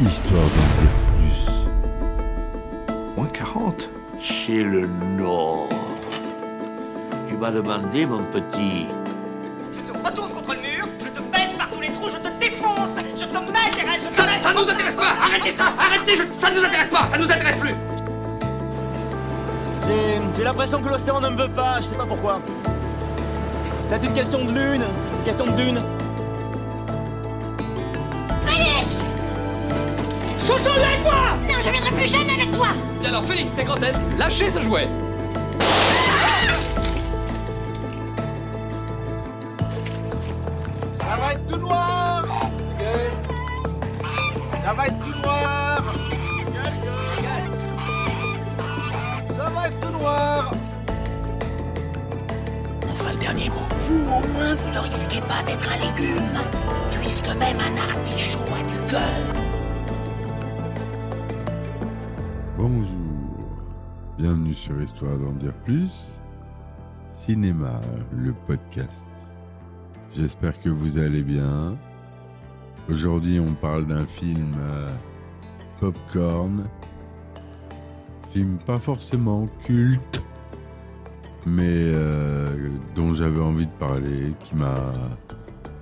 histoire d'en dire plus. Moins 40 Chez le Nord. Tu m'as demandé, mon petit. Je te retourne contre le mur, je te baisse par tous les trous, je te défonce, je te m'intéresse, je te Ça, ça nous intéresse pas Arrêtez ça Arrêtez je- Ça nous intéresse pas Ça nous intéresse plus J'ai- J'ai l'impression que l'océan ne me veut pas, je sais pas pourquoi. C'est une question de lune, une question de dune. Avec moi Non, je viendrai plus jamais avec toi Bien alors Félix, c'est grotesque, lâchez ce jouet Ça va être tout noir. Ça va être tout noir Ça va être tout noir Enfin, le dernier mot. Vous, au moins, vous ne risquez pas d'être un légume, puisque même un artichaut a du cœur. Bienvenue sur Histoire d'en dire plus, Cinéma, le podcast. J'espère que vous allez bien. Aujourd'hui, on parle d'un film euh, popcorn, film pas forcément culte, mais euh, dont j'avais envie de parler, qui m'a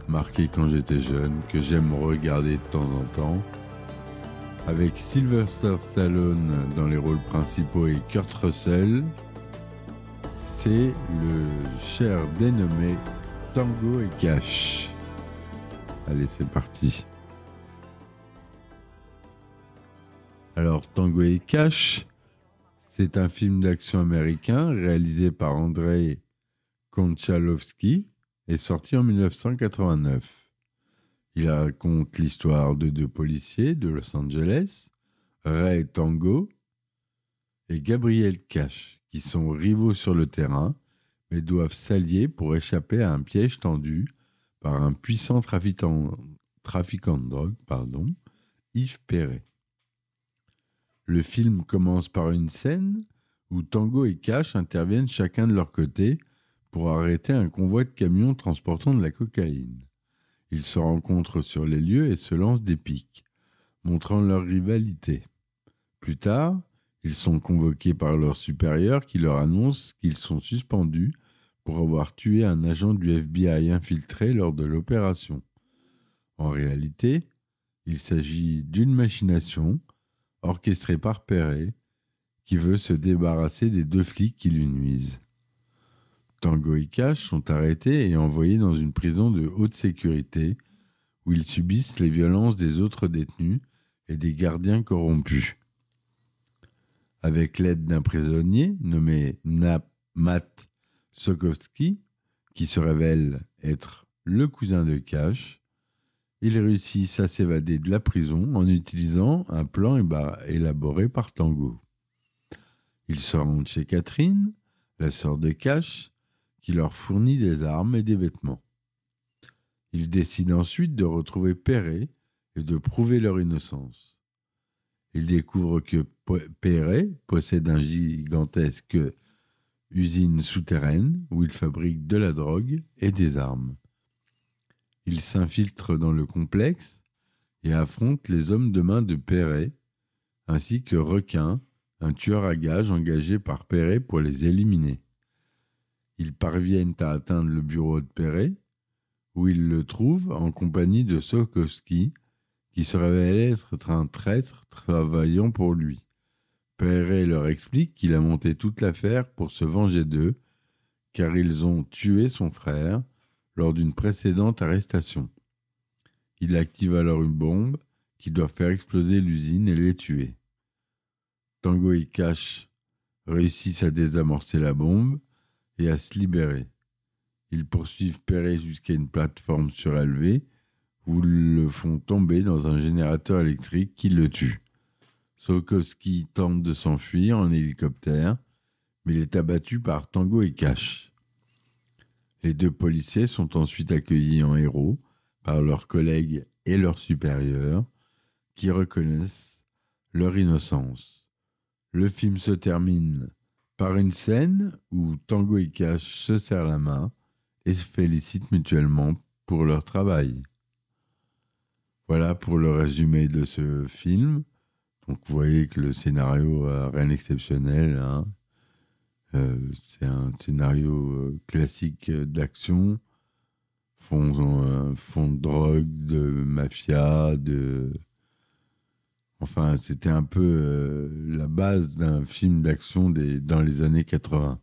marqué quand j'étais jeune, que j'aime regarder de temps en temps avec Sylvester Stallone dans les rôles principaux et Kurt Russell, c'est le cher dénommé Tango et Cash. Allez, c'est parti. Alors, Tango et Cash, c'est un film d'action américain réalisé par Andrei Konchalovsky et sorti en 1989. Il raconte l'histoire de deux policiers de Los Angeles, Ray Tango et Gabriel Cash, qui sont rivaux sur le terrain, mais doivent s'allier pour échapper à un piège tendu par un puissant trafiquant, de drogue, pardon, Yves Perret. Le film commence par une scène où Tango et Cash interviennent chacun de leur côté pour arrêter un convoi de camions transportant de la cocaïne. Ils se rencontrent sur les lieux et se lancent des piques, montrant leur rivalité. Plus tard, ils sont convoqués par leur supérieur qui leur annonce qu'ils sont suspendus pour avoir tué un agent du FBI infiltré lors de l'opération. En réalité, il s'agit d'une machination orchestrée par Perret qui veut se débarrasser des deux flics qui lui nuisent. Tango et Cash sont arrêtés et envoyés dans une prison de haute sécurité où ils subissent les violences des autres détenus et des gardiens corrompus. Avec l'aide d'un prisonnier nommé Nap Matt Sokowski, qui se révèle être le cousin de Cash, ils réussissent à s'évader de la prison en utilisant un plan élaboré par Tango. Ils se rendent chez Catherine, la sœur de Cash, qui leur fournit des armes et des vêtements. Ils décident ensuite de retrouver Perret et de prouver leur innocence. Ils découvrent que Perret possède un gigantesque usine souterraine où il fabrique de la drogue et des armes. Ils s'infiltrent dans le complexe et affrontent les hommes de main de Perret, ainsi que Requin, un tueur à gages engagé par Perret pour les éliminer. Ils parviennent à atteindre le bureau de Perret, où ils le trouvent en compagnie de Sokowski, qui se révèle être un traître travaillant pour lui. Perret leur explique qu'il a monté toute l'affaire pour se venger d'eux, car ils ont tué son frère lors d'une précédente arrestation. Il active alors une bombe qui doit faire exploser l'usine et les tuer. Tango et Cash réussissent à désamorcer la bombe et à se libérer. Ils poursuivent Perret jusqu'à une plateforme surélevée où ils le font tomber dans un générateur électrique qui le tue. Sokowski tente de s'enfuir en hélicoptère, mais il est abattu par Tango et Cash. Les deux policiers sont ensuite accueillis en héros par leurs collègues et leurs supérieurs, qui reconnaissent leur innocence. Le film se termine par une scène où Tango et Cash se serrent la main et se félicitent mutuellement pour leur travail. Voilà pour le résumé de ce film. Donc vous voyez que le scénario a rien d'exceptionnel. hein. Euh, c'est un scénario euh, classique euh, d'action, fond, fond de drogue, de mafia, de... Enfin, c'était un peu euh, la base d'un film d'action dans les années 80.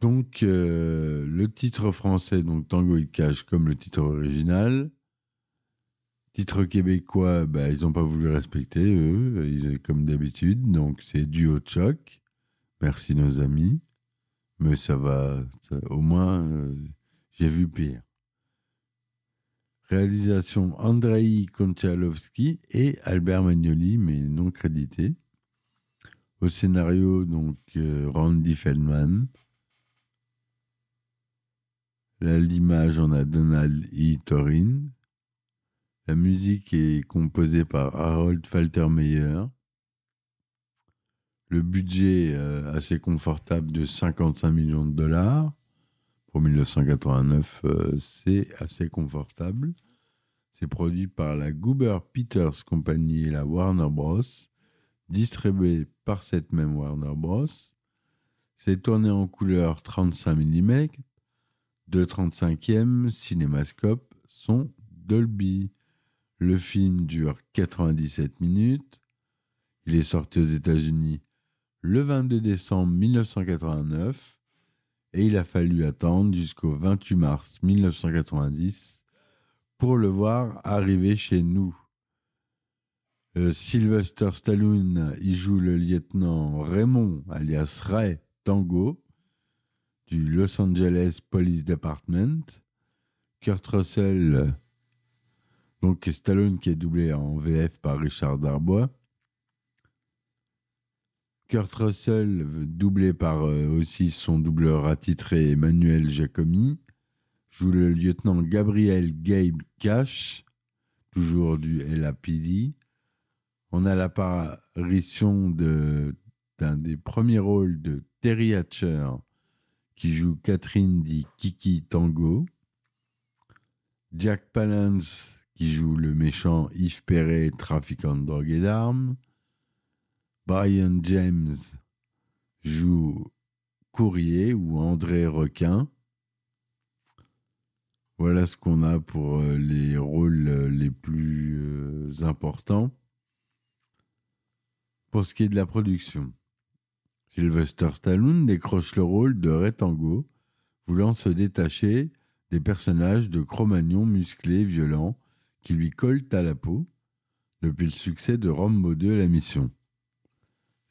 Donc, euh, le titre français, donc Tango et Cash, comme le titre original. Titre québécois, bah, ils n'ont pas voulu respecter, eux, comme d'habitude. Donc, c'est Duo de choc. Merci, nos amis. Mais ça va, au moins, euh, j'ai vu pire. Réalisation Andrei Konchalovsky et Albert Magnoli, mais non crédité. Au scénario, donc, euh, Randy Feldman. L'image, on a Donald E. Torin. La musique est composée par Harold Faltermeyer. Le budget euh, assez confortable de 55 millions de dollars. Pour 1989, euh, c'est assez confortable. C'est produit par la Goober Peters Company et la Warner Bros. Distribué par cette même Warner Bros. C'est tourné en couleur 35 mm, de 35e, cinémascope, son Dolby. Le film dure 97 minutes. Il est sorti aux États-Unis le 22 décembre 1989 et il a fallu attendre jusqu'au 28 mars 1990 pour le voir arriver chez nous. Euh, Sylvester Stallone y joue le lieutenant Raymond, alias Ray Tango, du Los Angeles Police Department. Kurt Russell, donc Stallone qui est doublé en VF par Richard Darbois. Kurt Russell, doublé par euh, aussi son doubleur attitré Emmanuel Giacomi, joue le lieutenant Gabriel Gabe Cash, toujours du LAPD. On a l'apparition d'un des premiers rôles de Terry Hatcher, qui joue Catherine dit Kiki Tango. Jack Palance, qui joue le méchant Yves Perret, trafiquant de drogue et d'armes. Brian James joue Courrier ou André Requin. Voilà ce qu'on a pour euh, les rôles euh, les plus euh, importants. Pour ce qui est de la production, Sylvester Stallone décroche le rôle de Ray Tango, voulant se détacher des personnages de Cro-Magnon musclés, violents, qui lui collent à la peau depuis le succès de Rambo 2 La Mission.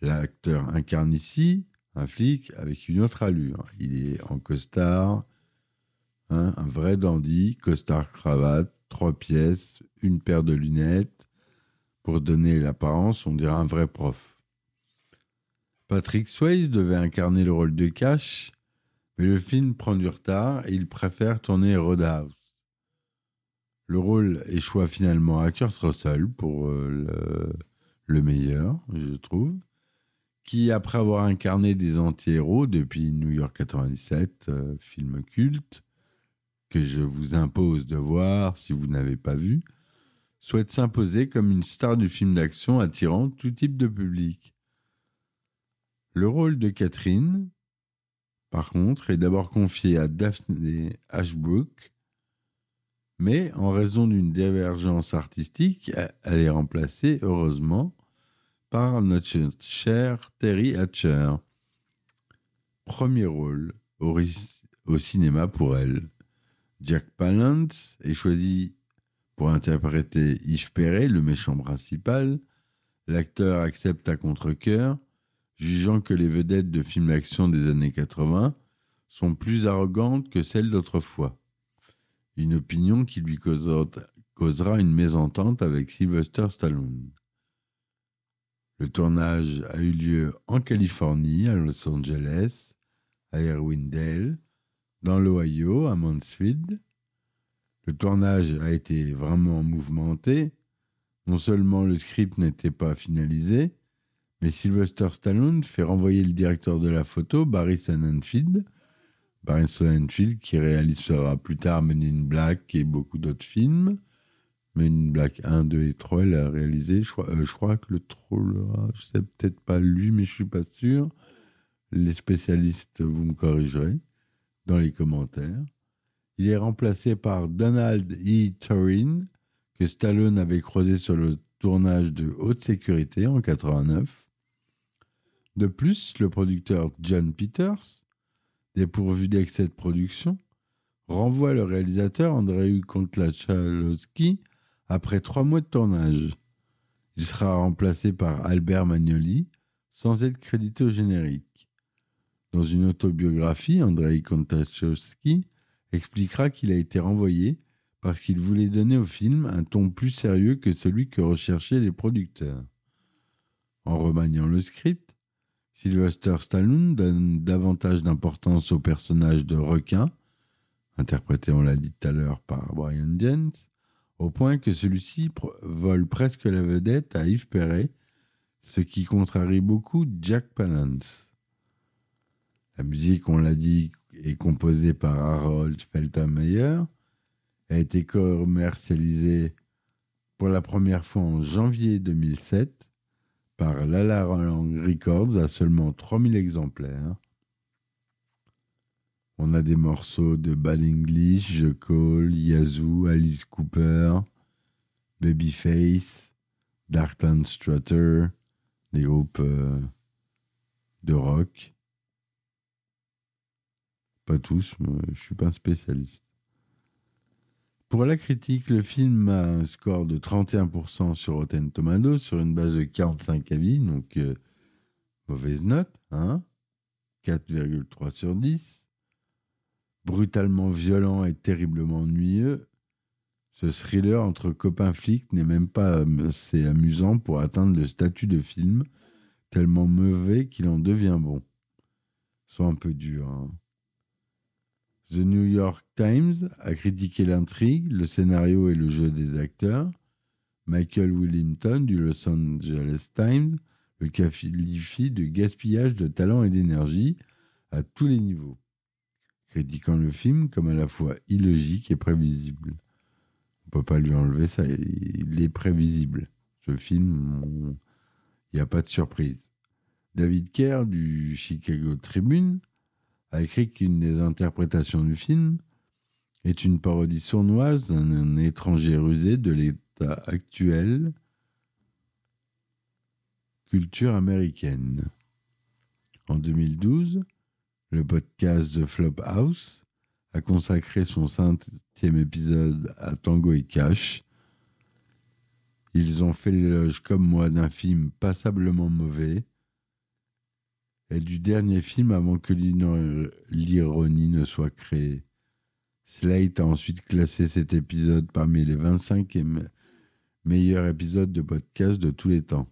L'acteur incarne ici un flic avec une autre allure. Il est en costard, hein, un vrai dandy, costard cravate, trois pièces, une paire de lunettes. Pour donner l'apparence, on dirait un vrai prof. Patrick Swayze devait incarner le rôle de Cash, mais le film prend du retard et il préfère tourner Roadhouse. Le rôle échoua finalement à Kurt Russell pour euh, le meilleur, je trouve qui, après avoir incarné des anti-héros depuis New York 97, euh, film culte, que je vous impose de voir si vous n'avez pas vu, souhaite s'imposer comme une star du film d'action attirant tout type de public. Le rôle de Catherine, par contre, est d'abord confié à Daphne Ashbrook, mais en raison d'une divergence artistique, elle est remplacée, heureusement, par notre cher Terry Hatcher. Premier rôle au, cinéma pour elle. Jack Palance est choisi pour interpréter Yves Perret, le méchant principal. L'acteur accepte à contre-cœur, jugeant que les vedettes de films d'action des années 80 sont plus arrogantes que celles d'autrefois. Une opinion qui lui causera une mésentente avec Sylvester Stallone. Le tournage a eu lieu en Californie, à Los Angeles, à Irwindale, dans l'Ohio, à Mansfield. Le tournage a été vraiment mouvementé. Non seulement le script n'était pas finalisé, mais Sylvester Stallone fait renvoyer le directeur de la photo, Barry Sonnenfeld, Barry Sonnenfeld qui réalisera plus tard Men in Black et beaucoup d'autres films, Men in Black 1, 2 et 3, il a réalisé. Je crois, euh, je crois que le troll, je sais peut-être pas lui, mais je suis pas sûr. Les spécialistes, vous me corrigerez dans les commentaires. Il est remplacé par Donald E. Turin, que Stallone avait croisé sur le tournage de Haute Sécurité en 89. De plus, le producteur John Peters, dépourvu d'excès de production, renvoie le réalisateur Andrei Kontlachalowski après trois mois de tournage. Il sera remplacé par Albert Magnoli, sans être crédité au générique. Dans une autobiographie, Andrei Kontlachalowski expliquera qu'il a été renvoyé parce qu'il voulait donner au film un ton plus sérieux que celui que recherchaient les producteurs. En remaniant le script, Sylvester Stallone donne davantage d'importance au personnage de requin, interprété, on l'a dit tout à l'heure, par Brian Jens, au point que celui-ci vole presque la vedette à Yves Perret, ce qui contrarie beaucoup Jack Palance. La musique, on l'a dit, est composée par Harold Feltermeyer, a été commercialisée pour la première fois en janvier 2007 par Lala Records à seulement 3000 exemplaires. On a des morceaux de Bad English, Je Yazoo, Alice Cooper, Babyface, Darkland Strutter, des groupes euh, de rock. Pas tous, mais je suis pas un spécialiste. Pour la critique, le film a un score de 31% sur Rotten Tomatoes sur une base de 45 avis, donc euh, mauvaise note, hein 4,3 sur 10. Brutalement violent et terriblement ennuyeux, ce thriller entre copains flics n'est même pas assez amusant pour atteindre le statut de film, tellement mauvais qu'il en devient bon. Soit un peu dur. Hein. The New York Times a critiqué l'intrigue, le scénario et le jeu des acteurs. Michael Willington du Los Angeles Times le qualifie de gaspillage de talent et d'énergie à tous les niveaux, critiquant le film comme à la fois illogique et prévisible. On peut pas lui enlever ça, il est prévisible. Ce film, il n'y a pas de surprise. David Kerr du Chicago Tribune a écrit qu'une des interprétations du film est une parodie sournoise d'un étranger rusé de l'état actuel culture américaine. En 2012, le podcast The Flop House a consacré son cinquième épisode à Tango et Cash. Ils ont fait l'éloge comme moi d'un film passablement mauvais et du dernier film avant que l'ironie ne soit créée. Slate a ensuite classé cet épisode parmi les 25 meilleurs épisodes de podcast de tous les temps.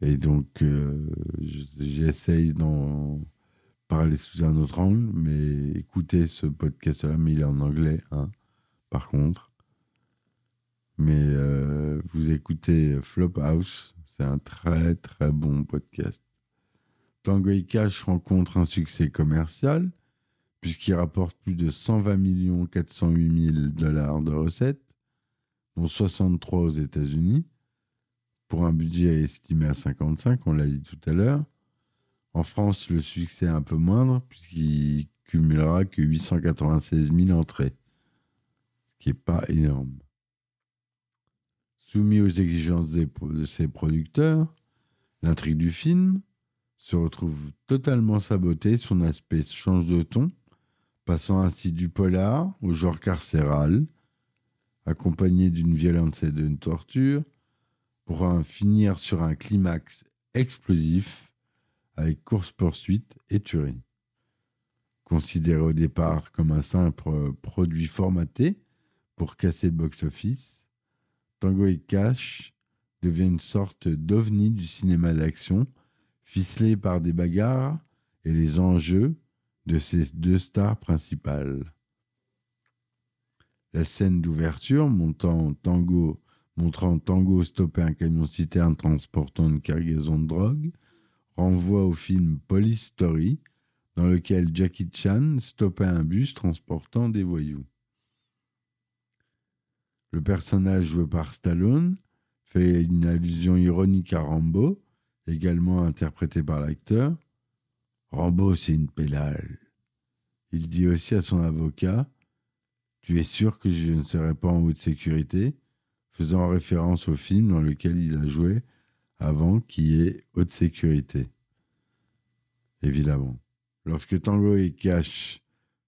Et donc, euh, j'essaye d'en parler sous un autre angle, mais écoutez ce podcast-là, mais il est en anglais, hein, par contre. Mais euh, vous écoutez Flophouse, c'est un très très bon podcast. Tango Cash rencontre un succès commercial, puisqu'il rapporte plus de 120 408 000 dollars de recettes, dont 63 aux États-Unis, pour un budget estimé à 55, on l'a dit tout à l'heure. En France, le succès est un peu moindre, puisqu'il cumulera que 896 000 entrées, ce qui n'est pas énorme. Soumis aux exigences de ses producteurs, l'intrigue du film, se retrouve totalement saboté, son aspect change de ton, passant ainsi du polar au genre carcéral, accompagné d'une violence et d'une torture, pour en finir sur un climax explosif avec course-poursuite et tuerie. Considéré au départ comme un simple produit formaté pour casser le box-office, Tango et Cash devient une sorte d'ovni du cinéma d'action ficelé par des bagarres et les enjeux de ces deux stars principales. La scène d'ouverture montant Tango, montrant Tango stopper un camion citerne transportant une cargaison de drogue renvoie au film Police Story, dans lequel Jackie Chan stoppait un bus transportant des voyous. Le personnage joué par Stallone fait une allusion ironique à Rambo, également interprété par l'acteur. Rambo, c'est une pédale. Il dit aussi à son avocat Tu es sûr que je ne serai pas en haute sécurité? faisant référence au film dans lequel il a joué avant, qui est Haute sécurité. Évidemment. Lorsque Tango et Cash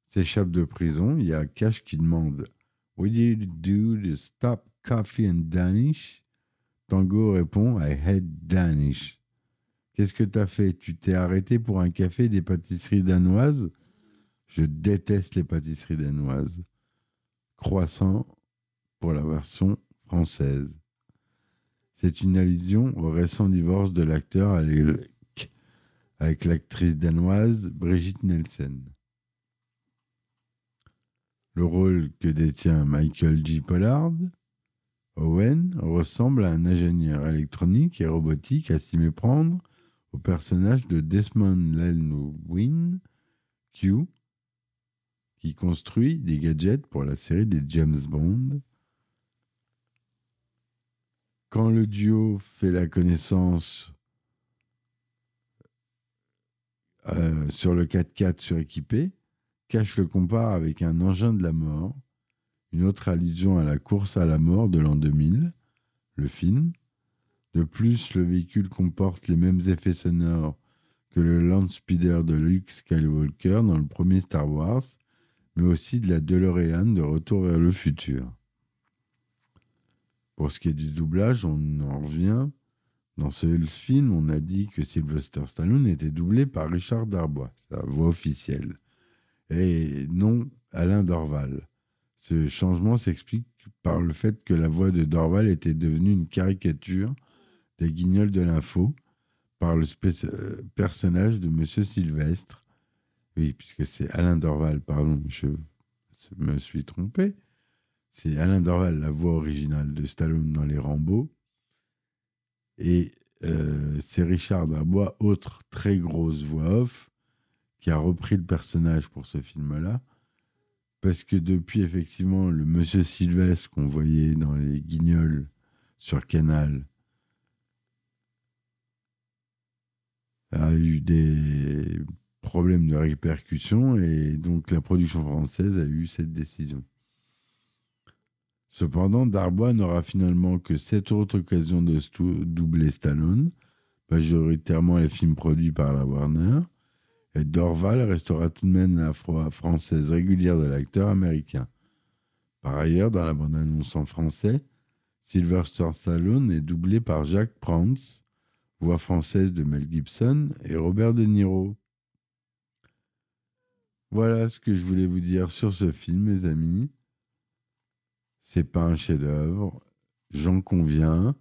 s'échappent de prison, il y a Cash qui demande What did you do to stop coffee and Danish? Tango répond I hate Danish. Qu'est-ce que t'as fait? Tu t'es arrêté pour un café des pâtisseries danoises? Je déteste les pâtisseries danoises. Croissant pour la version française. C'est une allusion au récent divorce de l'acteur avec, l'actrice danoise Brigitte Nielsen. Le rôle que détient Michael J. Pollard, Owen, ressemble à un ingénieur électronique et robotique à s'y méprendre au personnage de Desmond Llewellyn Q, qui construit des gadgets pour la série des James Bond. Quand le duo fait la connaissance euh, sur le 4x4 suréquipé, Cash le compare avec un engin de la mort, une autre allusion à la course à la mort de l'an 2000, le film. De plus, le véhicule comporte les mêmes effets sonores que le Land Speeder de Luke Skywalker dans le premier Star Wars, mais aussi de la DeLorean de Retour vers le futur. Pour ce qui est du doublage, on en revient. Dans ce film, on a dit que Sylvester Stallone était doublé par Richard Darbois, sa voix officielle, et non Alain Dorval. Ce changement s'explique par le fait que la voix de Dorval était devenue une caricature des guignols de l'info par le euh, personnage de Monsieur Sylvestre. Oui, puisque c'est Alain Dorval, pardon, je me suis trompé. C'est Alain Dorval, la voix originale de Stallone dans Les Rambo. Et euh, c'est Richard Darbois, autre très grosse voix off, qui a repris le personnage pour ce film-là. Parce que depuis, effectivement, le monsieur Sylvestre qu'on voyait dans les guignols sur Canal a eu des problèmes de répercussion et donc la production française a eu cette décision. Cependant, Darbois n'aura finalement que sept autres occasions de doubler Stallone, majoritairement les films produits par la Warner, et Dorval restera tout de même la française régulière de l'acteur américain. Par ailleurs, dans la bande-annonce en français, Sylvester Stallone est doublé par Jacques Prance, voix française de Mel Gibson, et Robert De Niro. Voilà ce que je voulais vous dire sur ce film, mes amis. C'est pas un chef-d'œuvre, j'en conviens.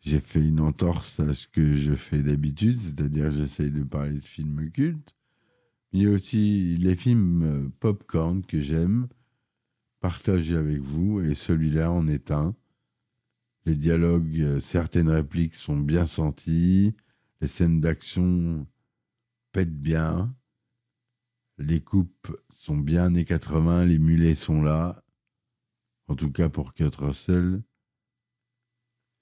J'ai fait une entorse à ce que je fais d'habitude, c'est-à-dire j'essaye de parler de films cultes. Il y a aussi les films popcorn que j'aime partager avec vous, et celui-là en est un. Les dialogues, euh, certaines répliques sont bien senties, les scènes d'action pètent bien, les coupes sont bien années 80, les mulets sont là, en tout cas pour Kurt Russell.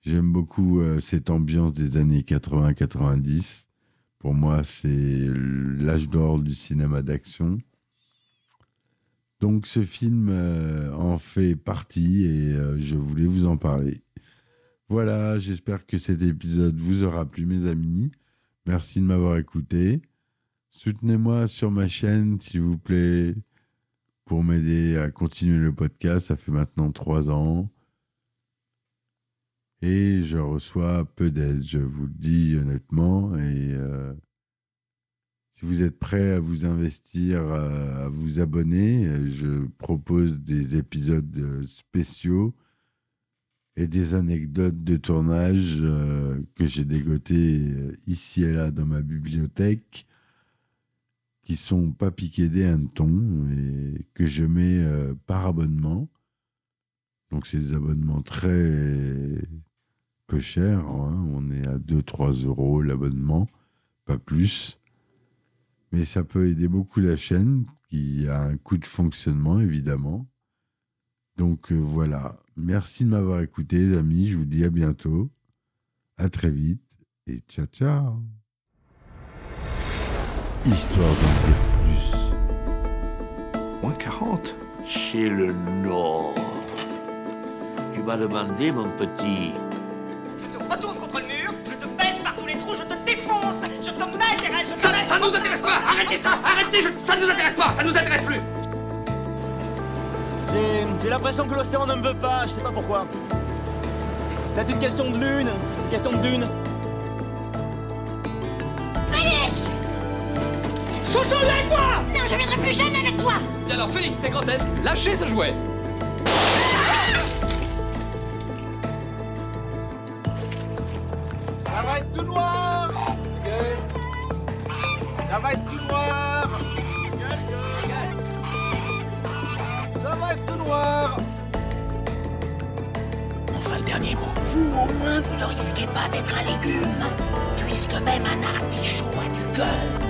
J'aime beaucoup euh, cette ambiance des années 80-90. Pour moi, c'est l'âge d'or du cinéma d'action. Donc ce film euh, en fait partie et euh, je voulais vous en parler. Voilà, j'espère que cet épisode vous aura plu mes amis. Merci de m'avoir écouté. Soutenez-moi sur ma chaîne s'il vous plaît pour m'aider à continuer le podcast. Ça fait maintenant trois ans. Et je reçois peu d'aide, je vous le dis honnêtement. Et euh, si vous êtes prêt à vous investir, à, vous abonner, je propose des épisodes spéciaux et des anecdotes de tournage euh, que j'ai dégotées ici et là dans ma bibliothèque sont pas piqués des hannetons et que je mets euh, par abonnement. Donc c'est des abonnements très peu chers. Hein. On est à 2-3 euros l'abonnement, pas plus. Mais ça peut aider beaucoup la chaîne qui a un coût de fonctionnement évidemment. Donc euh, voilà. Merci de m'avoir écouté, les amis. Je vous dis à bientôt. À très vite. Et ciao, ciao. Histoire d'en dire plus. Moins 40 C'est le Nord. Tu m'as demandé, mon petit. Je te retourne contre le mur, je te baisse par tous les trous, je te défonce, je te règles, je te Ça, mets- ça nous intéresse pas Arrêtez ça Arrêtez je- Ça nous intéresse pas Ça nous intéresse plus J'ai j'ai l'impression que l'océan ne me veut pas, je sais pas pourquoi. Peut-être une question de lune, une question de dune. Chouchou, viens avec moi Non, je viendrai plus jamais avec toi. Et alors Félix, c'est grotesque, lâchez ce jouet. Ça va être tout noir. Ça va être tout noir. Ça va être tout noir. Enfin le dernier mot. Vous, au moins, vous ne risquez pas d'être un légume, puisque même un artichaut a du cœur.